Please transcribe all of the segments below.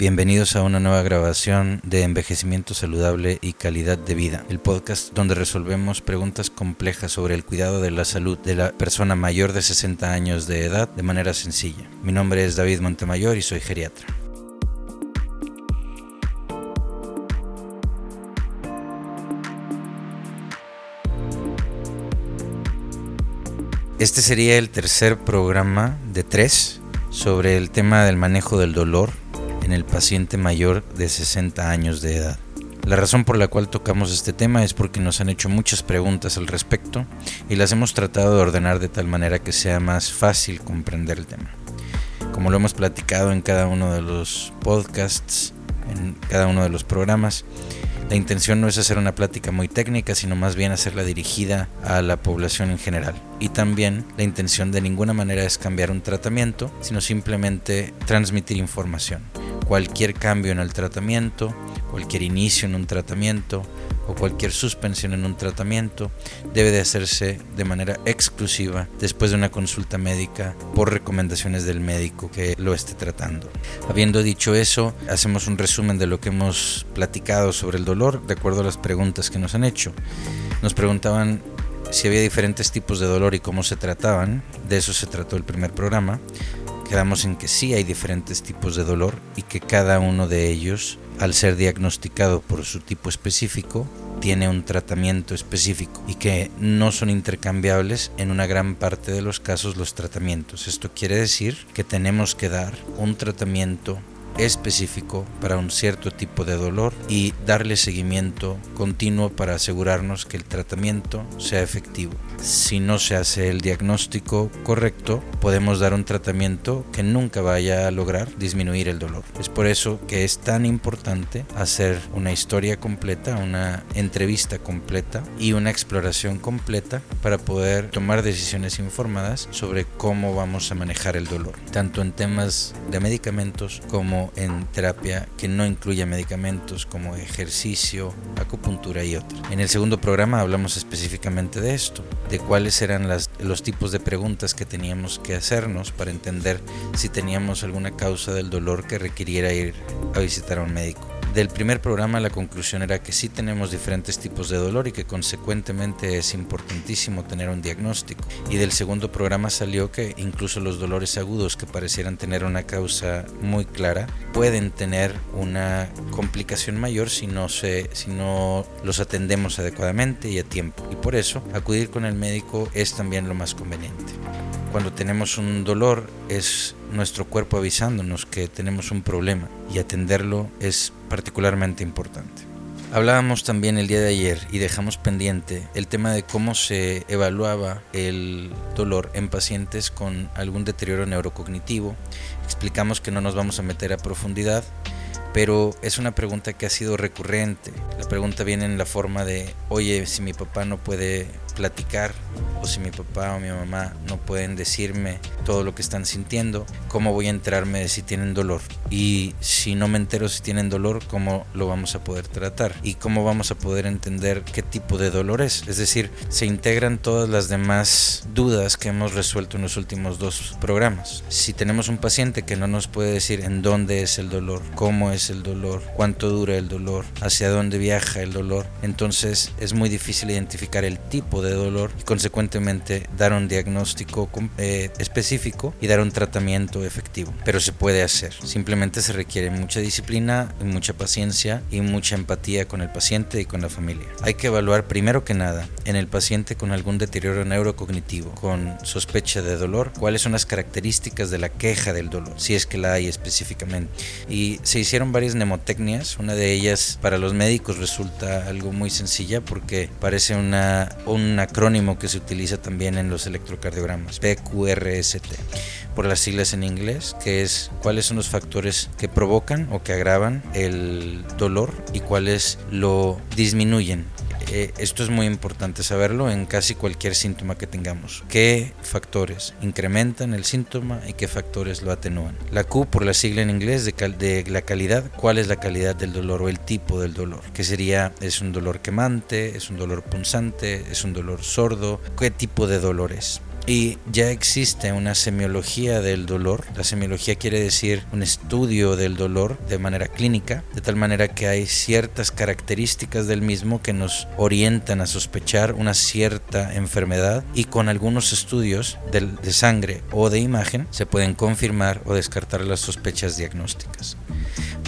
Bienvenidos a una nueva grabación de Envejecimiento Saludable y Calidad de Vida, el podcast donde resolvemos preguntas complejas sobre el cuidado de la salud de la persona mayor de 60 años de edad de manera sencilla. Mi nombre es David Montemayor y soy geriatra. Este sería el tercer programa de tres sobre el tema del manejo del dolor en el paciente mayor de 60 años de edad. La razón por la cual tocamos este tema es porque nos han hecho muchas preguntas al respecto y las hemos tratado de ordenar de tal manera que sea más fácil comprender el tema. Como lo hemos platicado en cada uno de los podcasts, en cada uno de los programas, la intención no es hacer una plática muy técnica, sino más bien hacerla dirigida a la población en general. Y también la intención de ninguna manera es cambiar un tratamiento, sino simplemente transmitir información cualquier cambio en el tratamiento, cualquier inicio en un tratamiento o cualquier suspensión en un tratamiento debe de hacerse de manera exclusiva después de una consulta médica por recomendaciones del médico que lo esté tratando. Habiendo dicho eso, hacemos un resumen de lo que hemos platicado sobre el dolor de acuerdo a las preguntas que nos han hecho. Nos preguntaban si había diferentes tipos de dolor y cómo se trataban, de eso se trató el primer programa quedamos en que sí hay diferentes tipos de dolor y que cada uno de ellos, al ser diagnosticado por su tipo específico, tiene un tratamiento específico y que no son intercambiables en una gran parte de los casos los tratamientos. Esto quiere decir que tenemos que dar un tratamiento específico para un cierto tipo de dolor y darle seguimiento continuo para asegurarnos que el tratamiento sea efectivo. Si no se hace el diagnóstico correcto, podemos dar un tratamiento que nunca vaya a lograr disminuir el dolor. Es por eso que es tan importante hacer una historia completa, una entrevista completa y una exploración completa para poder tomar decisiones informadas sobre cómo vamos a manejar el dolor, tanto en temas de medicamentos como en terapia que no incluya medicamentos como ejercicio, acupuntura y otros. En el segundo programa hablamos específicamente de esto, de cuáles eran los tipos de preguntas que teníamos que hacernos para entender si teníamos alguna causa del dolor que requiriera ir a visitar a un médico del primer programa la conclusión era que sí tenemos diferentes tipos de dolor y que consecuentemente es importantísimo tener un diagnóstico. Y del segundo programa salió que incluso los dolores agudos que parecieran tener una causa muy clara pueden tener una complicación mayor si no, se, si no los atendemos adecuadamente y a tiempo. Y por eso acudir con el médico es también lo más conveniente cuando tenemos un dolor es nuestro cuerpo avisándonos que tenemos un problema y atenderlo es particularmente importante. Hablábamos también el día de ayer y dejamos pendiente el tema de cómo se evaluaba el dolor en pacientes con algún deterioro neurocognitivo. Explicamos que no nos vamos a meter a profundidad, pero es una pregunta que ha sido recurrente. La pregunta viene en la forma de, oye, si mi papá no puede platicar o si mi papá o mi mamá no pueden decirme todo lo que están sintiendo, ¿cómo voy a enterarme de si tienen dolor? Y si no me entero si tienen dolor, ¿cómo lo vamos a poder tratar? ¿Y cómo vamos a poder entender qué tipo de dolor es? Es decir, se integran todas las demás dudas que hemos resuelto en los últimos dos programas. Si tenemos un paciente que no nos puede decir en dónde es el dolor, cómo es el dolor, cuánto dura el dolor, hacia dónde viaja el dolor, entonces es muy difícil identificar el tipo de dolor y consecuentemente dar un diagnóstico eh, específico y dar un tratamiento efectivo. Pero se puede hacer. Simplemente se requiere mucha disciplina, y mucha paciencia y mucha empatía con el paciente y con la familia. Hay que evaluar primero que nada en el paciente con algún deterioro neurocognitivo, con sospecha de dolor, cuáles son las características de la queja del dolor, si es que la hay específicamente. Y se hicieron varias mnemotecnias, una de ellas para los médicos resulta algo muy sencilla porque parece una, un acrónimo que se utiliza también en los electrocardiogramas, PQRST, por las siglas en inglés, que es cuáles son los factores que provocan o que agravan el dolor y cuáles lo disminuyen esto es muy importante saberlo en casi cualquier síntoma que tengamos. ¿Qué factores incrementan el síntoma y qué factores lo atenúan? La Q por la sigla en inglés de, de la calidad, ¿cuál es la calidad del dolor o el tipo del dolor? ¿Qué sería? ¿Es un dolor quemante? ¿Es un dolor punzante? ¿Es un dolor sordo? ¿Qué tipo de dolor es? Y ya existe una semiología del dolor. La semiología quiere decir un estudio del dolor de manera clínica, de tal manera que hay ciertas características del mismo que nos orientan a sospechar una cierta enfermedad y con algunos estudios de, de sangre o de imagen se pueden confirmar o descartar las sospechas diagnósticas.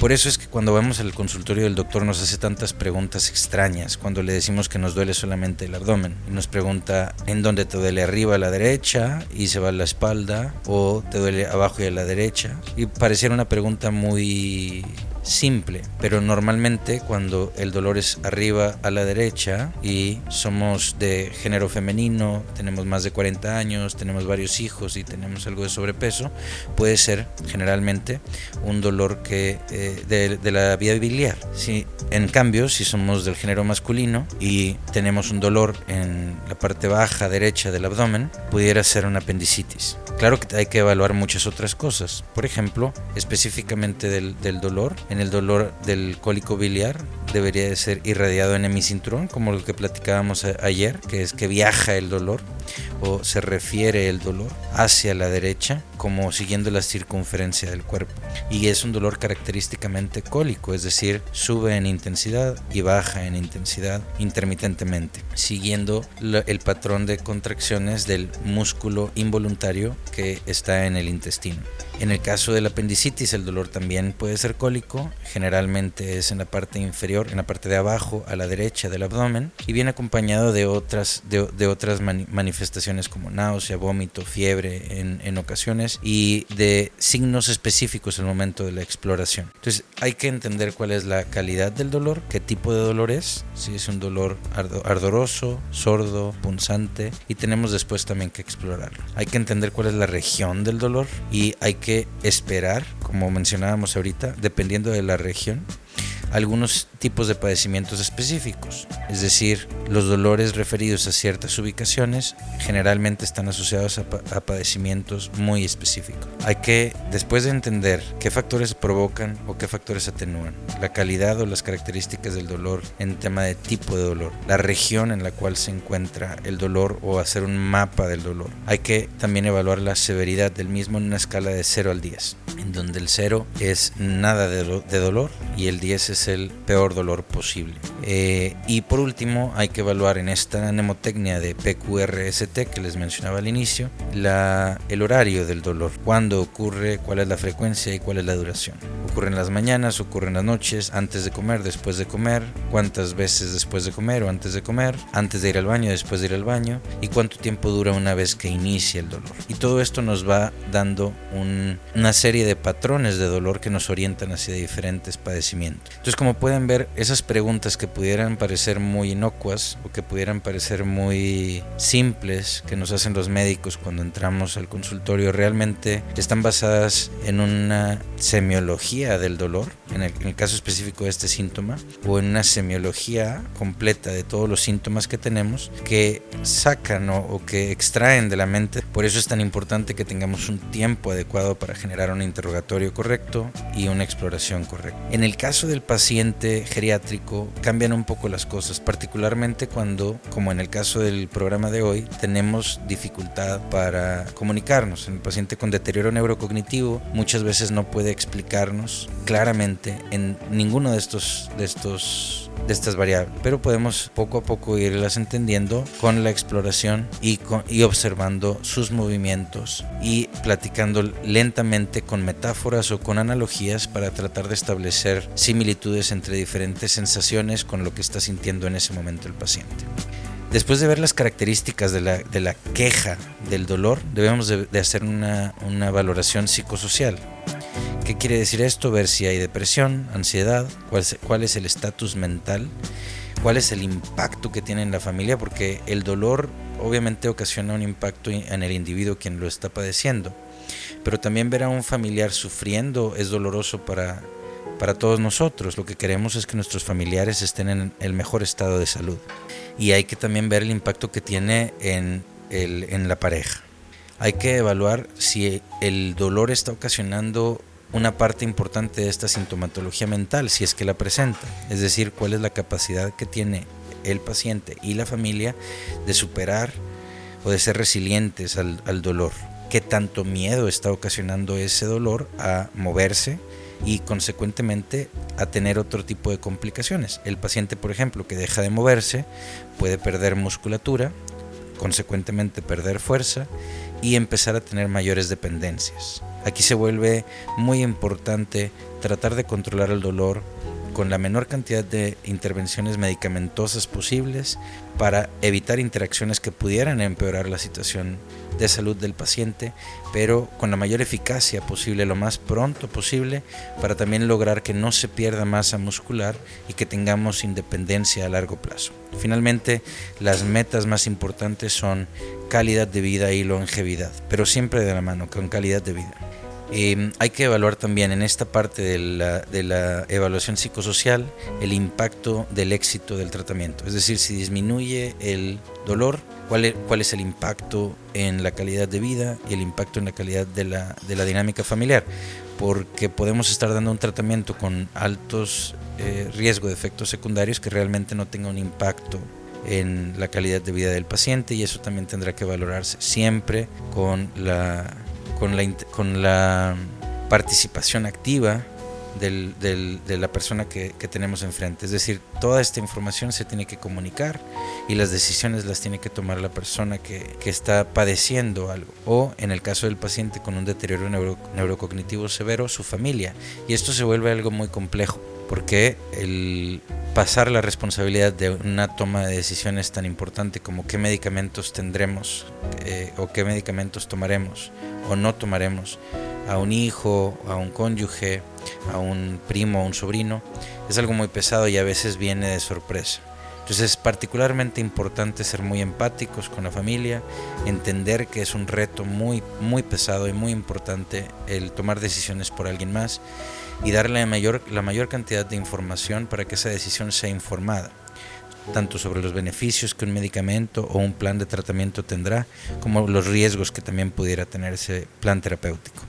Por eso es que cuando vamos al consultorio del doctor nos hace tantas preguntas extrañas cuando le decimos que nos duele solamente el abdomen. Nos pregunta en dónde te duele arriba a la derecha y se va a la espalda o te duele abajo y a la derecha. Y pareciera una pregunta muy simple, pero normalmente cuando el dolor es arriba a la derecha y somos de género femenino, tenemos más de 40 años, tenemos varios hijos y tenemos algo de sobrepeso, puede ser generalmente un dolor que eh, de, la vía biliar. Si, en cambio, si somos del género masculino y tenemos un dolor en la parte baja derecha del abdomen, pudiera ser una apendicitis. Claro que hay que evaluar muchas otras cosas. Por ejemplo, específicamente del, dolor, en el dolor del cólico biliar debería de ser irradiado en hemicinturón, como lo que platicábamos ayer, que es que viaja el dolor o se refiere el dolor hacia la derecha, como siguiendo la circunferencia del cuerpo. Y es un dolor característicamente cólico, es decir, sube en intensidad y baja en intensidad intermitentemente, siguiendo el patrón de contracciones del músculo involuntario que está en el intestino. En el caso de la apendicitis, el dolor también puede ser cólico, generalmente es en la parte inferior, en la parte de abajo, a la derecha del abdomen, y viene acompañado de, otras manifestaciones como náusea, vómito, fiebre en, en ocasiones, y de signos específicos al momento de la exploración. Entonces, hay que entender cuál es la calidad del dolor, qué tipo de dolor es, si es un dolor ardoroso, sordo, punzante, y tenemos después también que explorarlo. Hay que entender cuál es la región del dolor y hay que esperar, como mencionábamos ahorita, dependiendo de la región, algunos tipos de padecimientos específicos. Es decir, los dolores referidos a ciertas ubicaciones generalmente están asociados a, padecimientos muy específicos. Hay que, después de entender qué factores provocan o qué factores atenúan, la calidad o las características del dolor en tema de tipo de dolor, la región en la cual se encuentra el dolor o hacer un mapa del dolor. Hay que también evaluar la severidad del mismo en una escala de 0 al 10, en donde el 0 es nada de, de dolor y el 10 es el peor dolor posible. Eh, y por último, hay que evaluar en esta mnemotecnia de PQRST que les mencionaba al inicio, la, el horario del dolor, cuándo ocurre, cuál es la frecuencia y cuál es la duración. Ocurre en las mañanas, ocurre en las noches, antes de comer, después de comer, cuántas veces después de comer o antes de comer, antes de ir al baño, después de ir al baño y cuánto tiempo dura una vez que inicia el dolor. Y todo esto nos va dando una serie de patrones de dolor que nos orientan hacia diferentes padecimientos. Entonces, como pueden ver, esas preguntas que pudieran parecer muy inocuas o que pudieran parecer muy simples que nos hacen los médicos cuando entramos al consultorio realmente están basadas en una semiología del dolor, en el, caso específico de este síntoma, o en una semiología completa de todos los síntomas que tenemos que sacan o que extraen de la mente. Por eso es tan importante que tengamos un tiempo adecuado para generar un interrogatorio correcto y una exploración correcta. En el caso del paciente geriátrico cambian un poco las cosas, particularmente cuando, como en el caso del programa de hoy, tenemos dificultad para comunicarnos. El paciente con deterioro neurocognitivo muchas veces no puede explicarnos claramente en ninguno de estos, de estos de estas variables, pero podemos poco a poco irlas entendiendo con la exploración y, y observando sus movimientos y platicando lentamente con metáforas o con analogías para tratar de establecer similitudes entre diferentes sensaciones con lo que está sintiendo en ese momento el paciente. Después de ver las características de la, de la queja del dolor, debemos de, hacer una, una valoración psicosocial. ¿Qué quiere decir esto? Ver si hay depresión, ansiedad, cuál, es el estatus mental, cuál es el impacto que tiene en la familia, porque el dolor obviamente ocasiona un impacto en el individuo quien lo está padeciendo, pero también ver a un familiar sufriendo es doloroso para, para todos nosotros. Lo que queremos es que nuestros familiares estén en el mejor estado de salud. Y hay que también ver el impacto que tiene en, el, en la pareja. Hay que evaluar si el dolor está ocasionando una parte importante de esta sintomatología mental, si es que la presenta, es decir, cuál es la capacidad que tiene el paciente y la familia de superar o de ser resilientes al, dolor. ¿Qué tanto miedo está ocasionando ese dolor a moverse? y consecuentemente a tener otro tipo de complicaciones. El paciente, por ejemplo, que deja de moverse puede perder musculatura, consecuentemente perder fuerza y empezar a tener mayores dependencias. Aquí se vuelve muy importante tratar de controlar el dolor con la menor cantidad de intervenciones medicamentosas posibles para evitar interacciones que pudieran empeorar la situación de salud del paciente, pero con la mayor eficacia posible, lo más pronto posible, para también lograr que no se pierda masa muscular y que tengamos independencia a largo plazo. Finalmente, las metas más importantes son calidad de vida y longevidad, pero siempre de la mano, con calidad de vida. Em, hay que evaluar también en esta parte de la, evaluación psicosocial el impacto del éxito del tratamiento. Es decir, si disminuye el dolor, cuál es, el impacto en la calidad de vida y el impacto en la calidad de la, dinámica familiar. Porque podemos estar dando un tratamiento con altos eh, riesgos de efectos secundarios que realmente no tenga un impacto en la calidad de vida del paciente y eso también tendrá que valorarse siempre con la con la, con la participación activa del, de la persona que, que, tenemos enfrente. Es decir, toda esta información se tiene que comunicar y las decisiones las tiene que tomar la persona que, que está padeciendo algo. O en el caso del paciente con un deterioro neuro, neurocognitivo severo, su familia. Y esto se vuelve algo muy complejo porque el pasar la responsabilidad de una toma de decisiones tan importante como qué medicamentos tendremos eh, o qué medicamentos tomaremos o no tomaremos a un hijo, a un cónyuge, a un primo, a un sobrino, es algo muy pesado y a veces viene de sorpresa. Entonces es particularmente importante ser muy empáticos con la familia, entender que es un reto muy, muy pesado y muy importante el tomar decisiones por alguien más y darle la mayor, la mayor cantidad de información para que esa decisión sea informada tanto sobre los beneficios que un medicamento o un plan de tratamiento tendrá, como los riesgos que también pudiera tener ese plan terapéutico.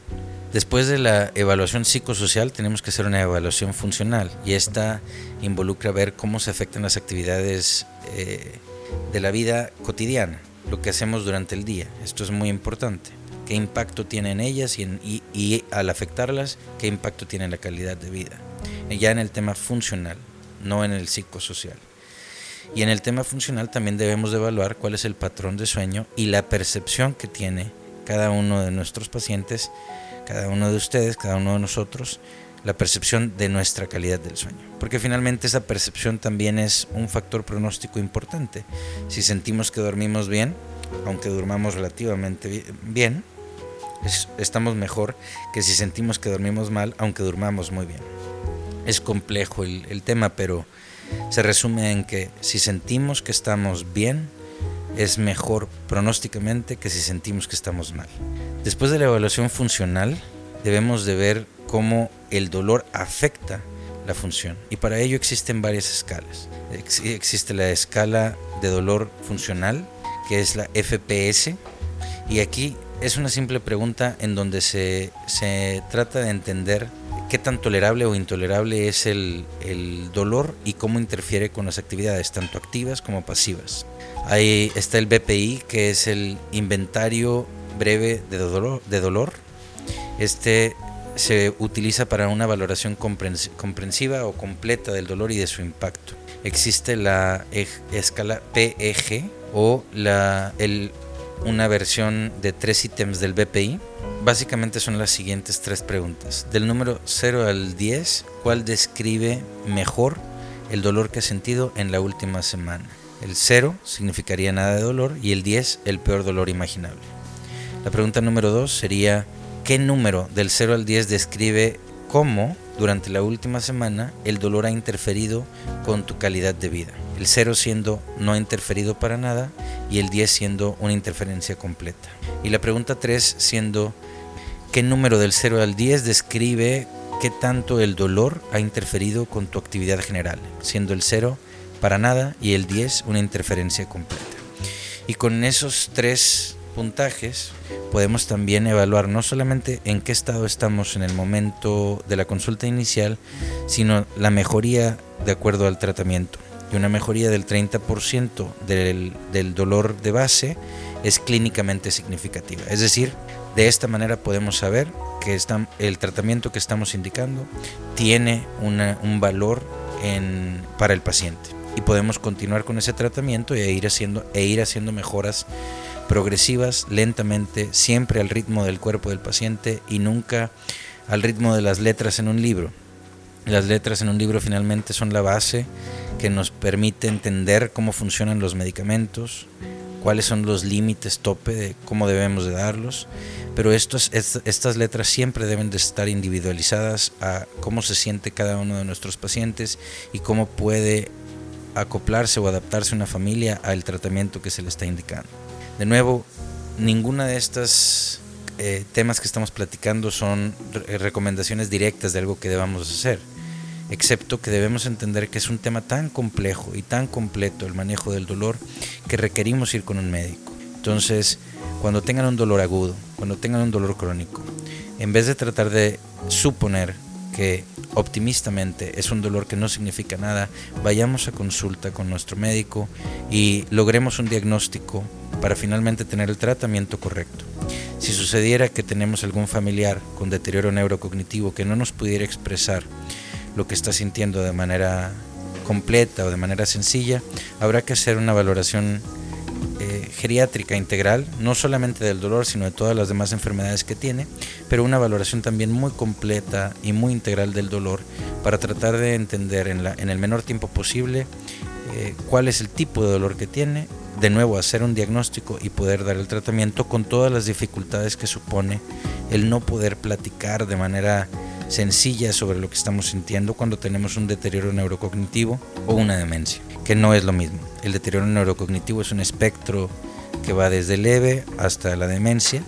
Después de la evaluación psicosocial tenemos que hacer una evaluación funcional y esta involucra ver cómo se afectan las actividades eh, de la vida cotidiana, lo que hacemos durante el día. Esto es muy importante. ¿Qué impacto tiene en ellas y, al afectarlas, qué impacto tiene en la calidad de vida? Ya en el tema funcional, no en el psicosocial. Y en el tema funcional también debemos de evaluar cuál es el patrón de sueño y la percepción que tiene cada uno de nuestros pacientes, cada uno de ustedes, cada uno de nosotros, la percepción de nuestra calidad del sueño. Porque finalmente esa percepción también es un factor pronóstico importante. Si sentimos que dormimos bien, aunque durmamos relativamente bien, estamos mejor que si sentimos que dormimos mal, aunque durmamos muy bien. Es complejo el, tema, pero se resume en que si sentimos que estamos bien, es mejor pronósticamente que si sentimos que estamos mal. Después de la evaluación funcional, debemos de ver cómo el dolor afecta la función. Y para ello existen varias escalas. existe la escala de dolor funcional, que es la FPS, y aquí es una simple pregunta en donde se, se trata de entender qué tan tolerable o intolerable es el, dolor y cómo interfiere con las actividades, tanto activas como pasivas. Ahí está el BPI, que es el inventario breve de dolor. De dolor. Este se utiliza para una valoración comprensiva o completa del dolor y de su impacto. Existe la e, escala PEG o la, el, una versión de tres ítems del BPI Básicamente son las siguientes tres preguntas. Del número 0 al 10, ¿cuál describe mejor el dolor que ha sentido en la última semana? El 0 significaría nada de dolor y el 10 el peor dolor imaginable. La pregunta número 2 sería, ¿qué número del 0 al 10 describe cómo durante la última semana el dolor ha interferido con tu calidad de vida? El 0 siendo no ha interferido para nada y el 10 siendo una interferencia completa. Y la pregunta 3 siendo ¿Qué número del 0 al 10 describe qué tanto el dolor ha interferido con tu actividad general, siendo el 0 para nada y el 10 una interferencia completa? Y con esos tres puntajes podemos también evaluar no solamente en qué estado estamos en el momento de la consulta inicial, sino la mejoría de acuerdo al tratamiento. Una mejoría del 30% del, del dolor de base es clínicamente significativa. Es decir, de esta manera podemos saber que el tratamiento que estamos indicando tiene un valor para el paciente y podemos continuar con ese tratamiento e ir haciendo, e ir haciendo mejoras progresivas, lentamente, siempre al ritmo del cuerpo del paciente y nunca al ritmo de las letras en un libro. Las letras en un libro finalmente son la base que nos permite entender cómo funcionan los medicamentos, cuáles son los límites tope de cómo debemos de darlos, pero estos, estas letras siempre deben de estar individualizadas a cómo se siente cada uno de nuestros pacientes y cómo puede acoplarse o adaptarse una familia al tratamiento que se le está indicando. De nuevo, ninguna de estas eh, temas que estamos platicando son recomendaciones directas de algo que debamos hacer, excepto que debemos entender que es un tema tan complejo y tan completo el manejo del dolor que requerimos ir con un médico. Entonces, cuando tengan un dolor agudo, cuando tengan un dolor crónico, en vez de tratar de suponer que optimistamente es un dolor que no significa nada, vayamos a consulta con nuestro médico y logremos un diagnóstico para finalmente tener el tratamiento correcto. Si sucediera que tenemos algún familiar con deterioro neurocognitivo que no nos pudiera expresar lo que está sintiendo de manera completa o de manera sencilla, habrá que hacer una valoración eh, geriátrica integral, no solamente del dolor, sino de todas las demás enfermedades que tiene, pero una valoración también muy completa y muy integral del dolor para tratar de entender en, la, en el menor tiempo posible eh, cuál es el tipo de dolor que tiene, de nuevo hacer un diagnóstico y poder dar el tratamiento con todas las dificultades que supone el no poder platicar de manera sencilla sobre lo que estamos sintiendo cuando tenemos un deterioro neurocognitivo o una demencia, que no es lo mismo. El deterioro neurocognitivo es un espectro que va desde leve hasta la demencia,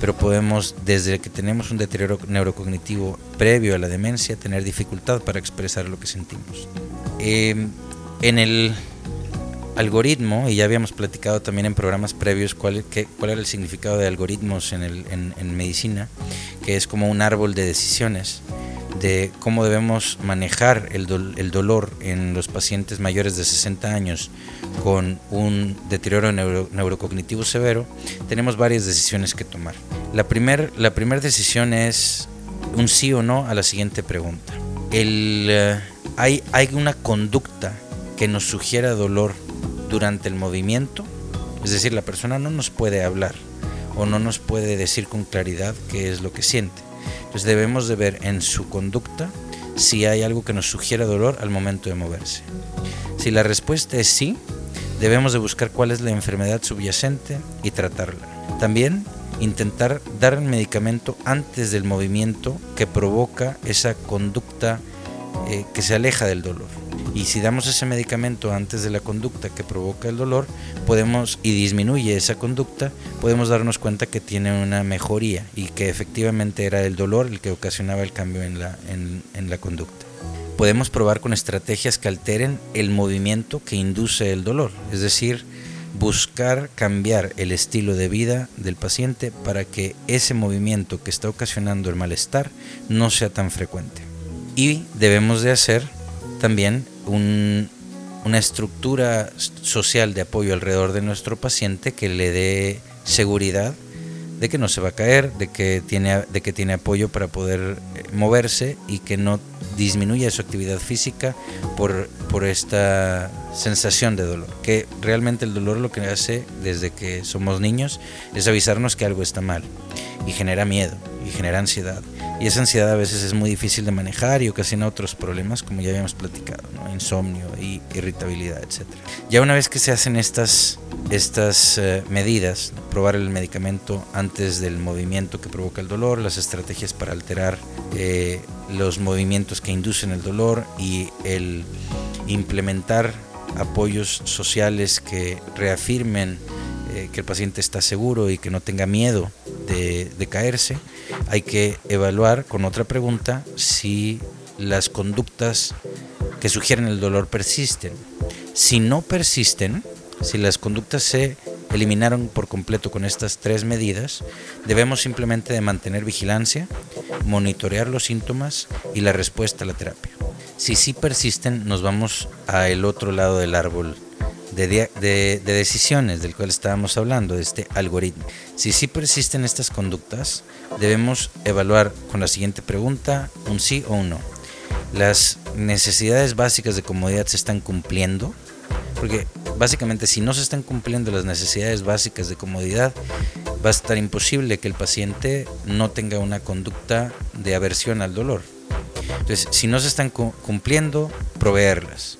pero podemos, desde que tenemos un deterioro neurocognitivo previo a la demencia, tener dificultad para expresar lo que sentimos. Eh, en el algoritmo, y ya habíamos platicado también en programas previos cuál, cuál era el significado de algoritmos en, el, en, medicina, que es como un árbol de decisiones de cómo debemos manejar el, el, dolor en los pacientes mayores de 60 años con un deterioro neurocognitivo severo, tenemos varias decisiones que tomar. La primera la primer decisión es un sí o no a la siguiente pregunta. El, eh, hay, hay una conducta que nos sugiera dolor durante el movimiento, es decir, la persona no nos puede hablar o no nos puede decir con claridad qué es lo que siente. Entonces debemos de ver en su conducta si hay algo que nos sugiera dolor al momento de moverse. Si la respuesta es sí, debemos de buscar cuál es la enfermedad subyacente y tratarla. También intentar dar el medicamento antes del movimiento que provoca esa conducta eh, que se aleja del dolor. Y si damos ese medicamento antes de la conducta que provoca el dolor, podemos y disminuye esa conducta, podemos darnos cuenta que tiene una mejoría y que efectivamente era el dolor el que ocasionaba el cambio en la, en la conducta. Podemos probar con estrategias que alteren el movimiento que induce el dolor, es decir, buscar cambiar el estilo de vida del paciente para que ese movimiento que está ocasionando el malestar no sea tan frecuente. Y debemos de hacer también una estructura social de apoyo alrededor de nuestro paciente que le dé seguridad de que no se va a caer, de que tiene, de que tiene apoyo para poder eh, moverse y que no disminuya su actividad física por, por esta sensación de dolor. Que realmente el dolor lo que hace desde que somos niños es avisarnos que algo está mal y genera miedo y genera ansiedad. Y esa ansiedad a veces es muy difícil de manejar y ocasiona otros problemas, como ya habíamos platicado, insomnio y irritabilidad, etc. Ya una vez que se hacen estas, estas eh, medidas, probar el medicamento antes del movimiento que provoca el dolor, las estrategias para alterar eh, los movimientos que inducen el dolor y el implementar apoyos sociales que reafirmen eh, que el paciente está seguro y que no tenga miedo de, caerse, hay que evaluar con otra pregunta si las conductas que sugieren el dolor persisten. Si no persisten, si las conductas se eliminaron por completo con estas tres medidas, debemos simplemente de mantener vigilancia, monitorear los síntomas y la respuesta a la terapia. Si sí persisten, nos vamos a el otro lado del árbol de, decisiones del cual estábamos hablando, de este algoritmo. Si sí persisten estas conductas, debemos evaluar con la siguiente pregunta un sí o un no. Las necesidades básicas de comodidad se están cumpliendo, porque básicamente si no se están cumpliendo las necesidades básicas de comodidad, va a estar imposible que el paciente no tenga una conducta de aversión al dolor. Entonces, si no se están cumpliendo, proveerlas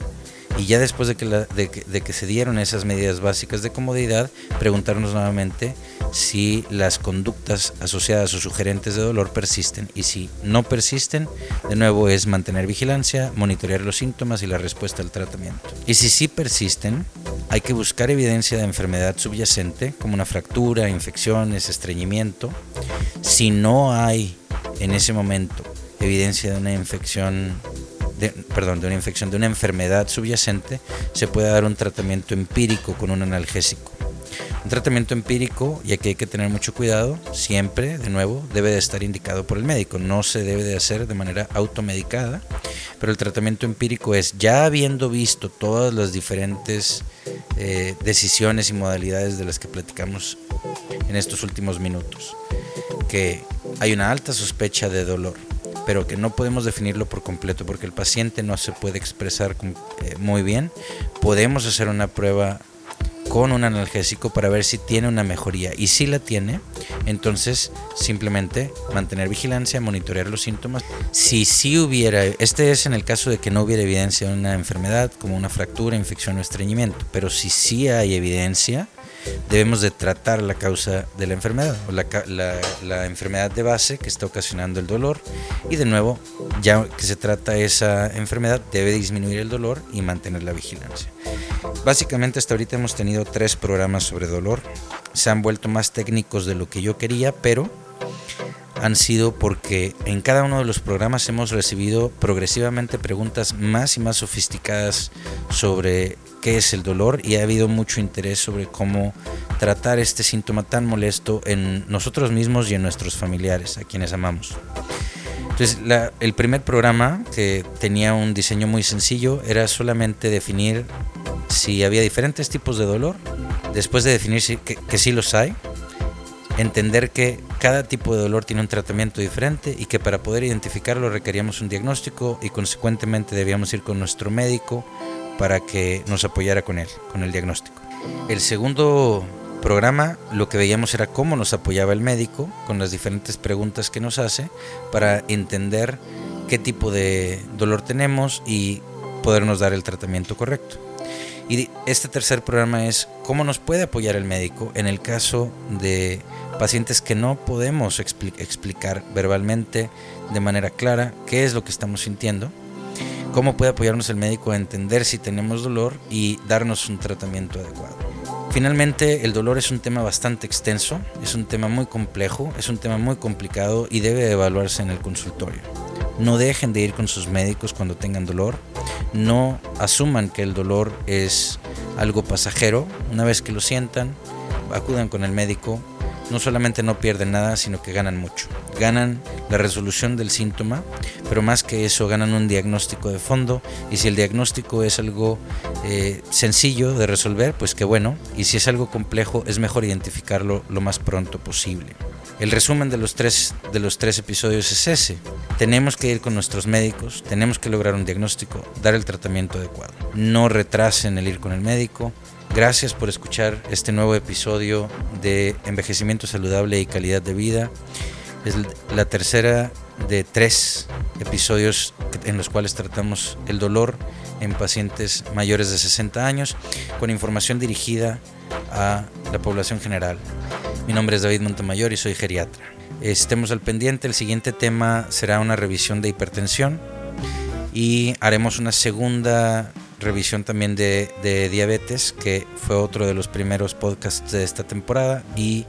y ya después de que, de, que, se dieron esas medidas básicas de comodidad, preguntarnos nuevamente si las conductas asociadas o sugerentes de dolor persisten y si no persisten, de nuevo es mantener vigilancia, monitorear los síntomas y la respuesta al tratamiento. Y si sí persisten, hay que buscar evidencia de enfermedad subyacente como una fractura, infecciones, estreñimiento. Si no hay en ese momento evidencia de una infección perdón, de una infección, de una enfermedad subyacente, se puede dar un tratamiento empírico con un analgésico. Un tratamiento empírico, y aquí hay que tener mucho cuidado, siempre, de nuevo, debe de estar indicado por el médico, no se debe de hacer de manera automedicada, pero el tratamiento empírico es, ya habiendo visto todas las diferentes eh, decisiones y modalidades de las que platicamos en estos últimos minutos, que hay una alta sospecha de dolor, pero que no podemos definirlo por completo porque el paciente no se puede expresar eh, muy bien, podemos hacer una prueba con un analgésico para ver si tiene una mejoría y si la tiene, entonces simplemente mantener vigilancia, monitorear los síntomas. Si sí hubiera, este es en el caso de que no hubiera evidencia de una enfermedad como una fractura, infección o estreñimiento, pero si sí hay evidencia, debemos de tratar la causa de la enfermedad o la, enfermedad de base que está ocasionando el dolor y de nuevo ya que se trata esa enfermedad debe disminuir el dolor y mantener la vigilancia. Básicamente hasta ahorita hemos tenido tres programas sobre dolor, se han vuelto más técnicos de lo que yo quería, pero han sido porque en cada uno de los programas hemos recibido progresivamente preguntas más y más sofisticadas sobre qué es el dolor y ha habido mucho interés sobre cómo tratar este síntoma tan molesto en nosotros mismos y en nuestros familiares, a quienes amamos. Entonces, el primer programa, que tenía un diseño muy sencillo, era solamente definir si había diferentes tipos de dolor, después de definir que, que sí los hay, entender que cada tipo de dolor tiene un tratamiento diferente y que para poder identificarlo requeríamos un diagnóstico y consecuentemente debíamos ir con nuestro médico para que nos apoyara con él, con el diagnóstico. El segundo programa lo que veíamos era cómo nos apoyaba el médico con las diferentes preguntas que nos hace para entender qué tipo de dolor tenemos y podernos dar el tratamiento correcto. Y este tercer programa es cómo nos puede apoyar el médico en el caso de pacientes que no podemos explicar verbalmente de manera clara qué es lo que estamos sintiendo, cómo puede apoyarnos el médico a entender si tenemos dolor y darnos un tratamiento adecuado. Finalmente, el dolor es un tema bastante extenso, es un tema muy complejo, es un tema muy complicado y debe evaluarse en el consultorio. No dejen de ir con sus médicos cuando tengan dolor. No asuman que el dolor es algo pasajero. Una vez que lo sientan, acudan con el médico. No solamente no pierden nada, sino que ganan mucho. Ganan la resolución del síntoma, pero más que eso ganan un diagnóstico de fondo. Y si el diagnóstico es algo eh, sencillo de resolver, pues qué bueno. Y si es algo complejo, es mejor identificarlo lo más pronto posible. El resumen de los tres, de los tres episodios es ese. Tenemos que ir con nuestros médicos, tenemos que lograr un diagnóstico, dar el tratamiento adecuado. No retrasen el ir con el médico. Gracias por escuchar este nuevo episodio de Envejecimiento Saludable y Calidad de Vida. Es la tercera de tres episodios en los cuales tratamos el dolor en pacientes mayores de 60 años con información dirigida a la población general. Mi nombre es David Montemayor y soy geriatra. Estemos al pendiente, el siguiente tema será una revisión de hipertensión y haremos una segunda revisión también de, de diabetes, que fue otro de los primeros podcasts de esta temporada y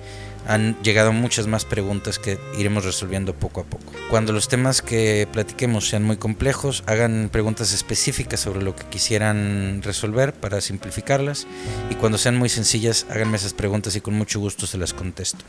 han llegado muchas más preguntas que iremos resolviendo poco a poco. Cuando los temas que platiquemos sean muy complejos, hagan preguntas específicas sobre lo que quisieran resolver para simplificarlas y cuando sean muy sencillas, háganme esas preguntas y con mucho gusto se las contesto.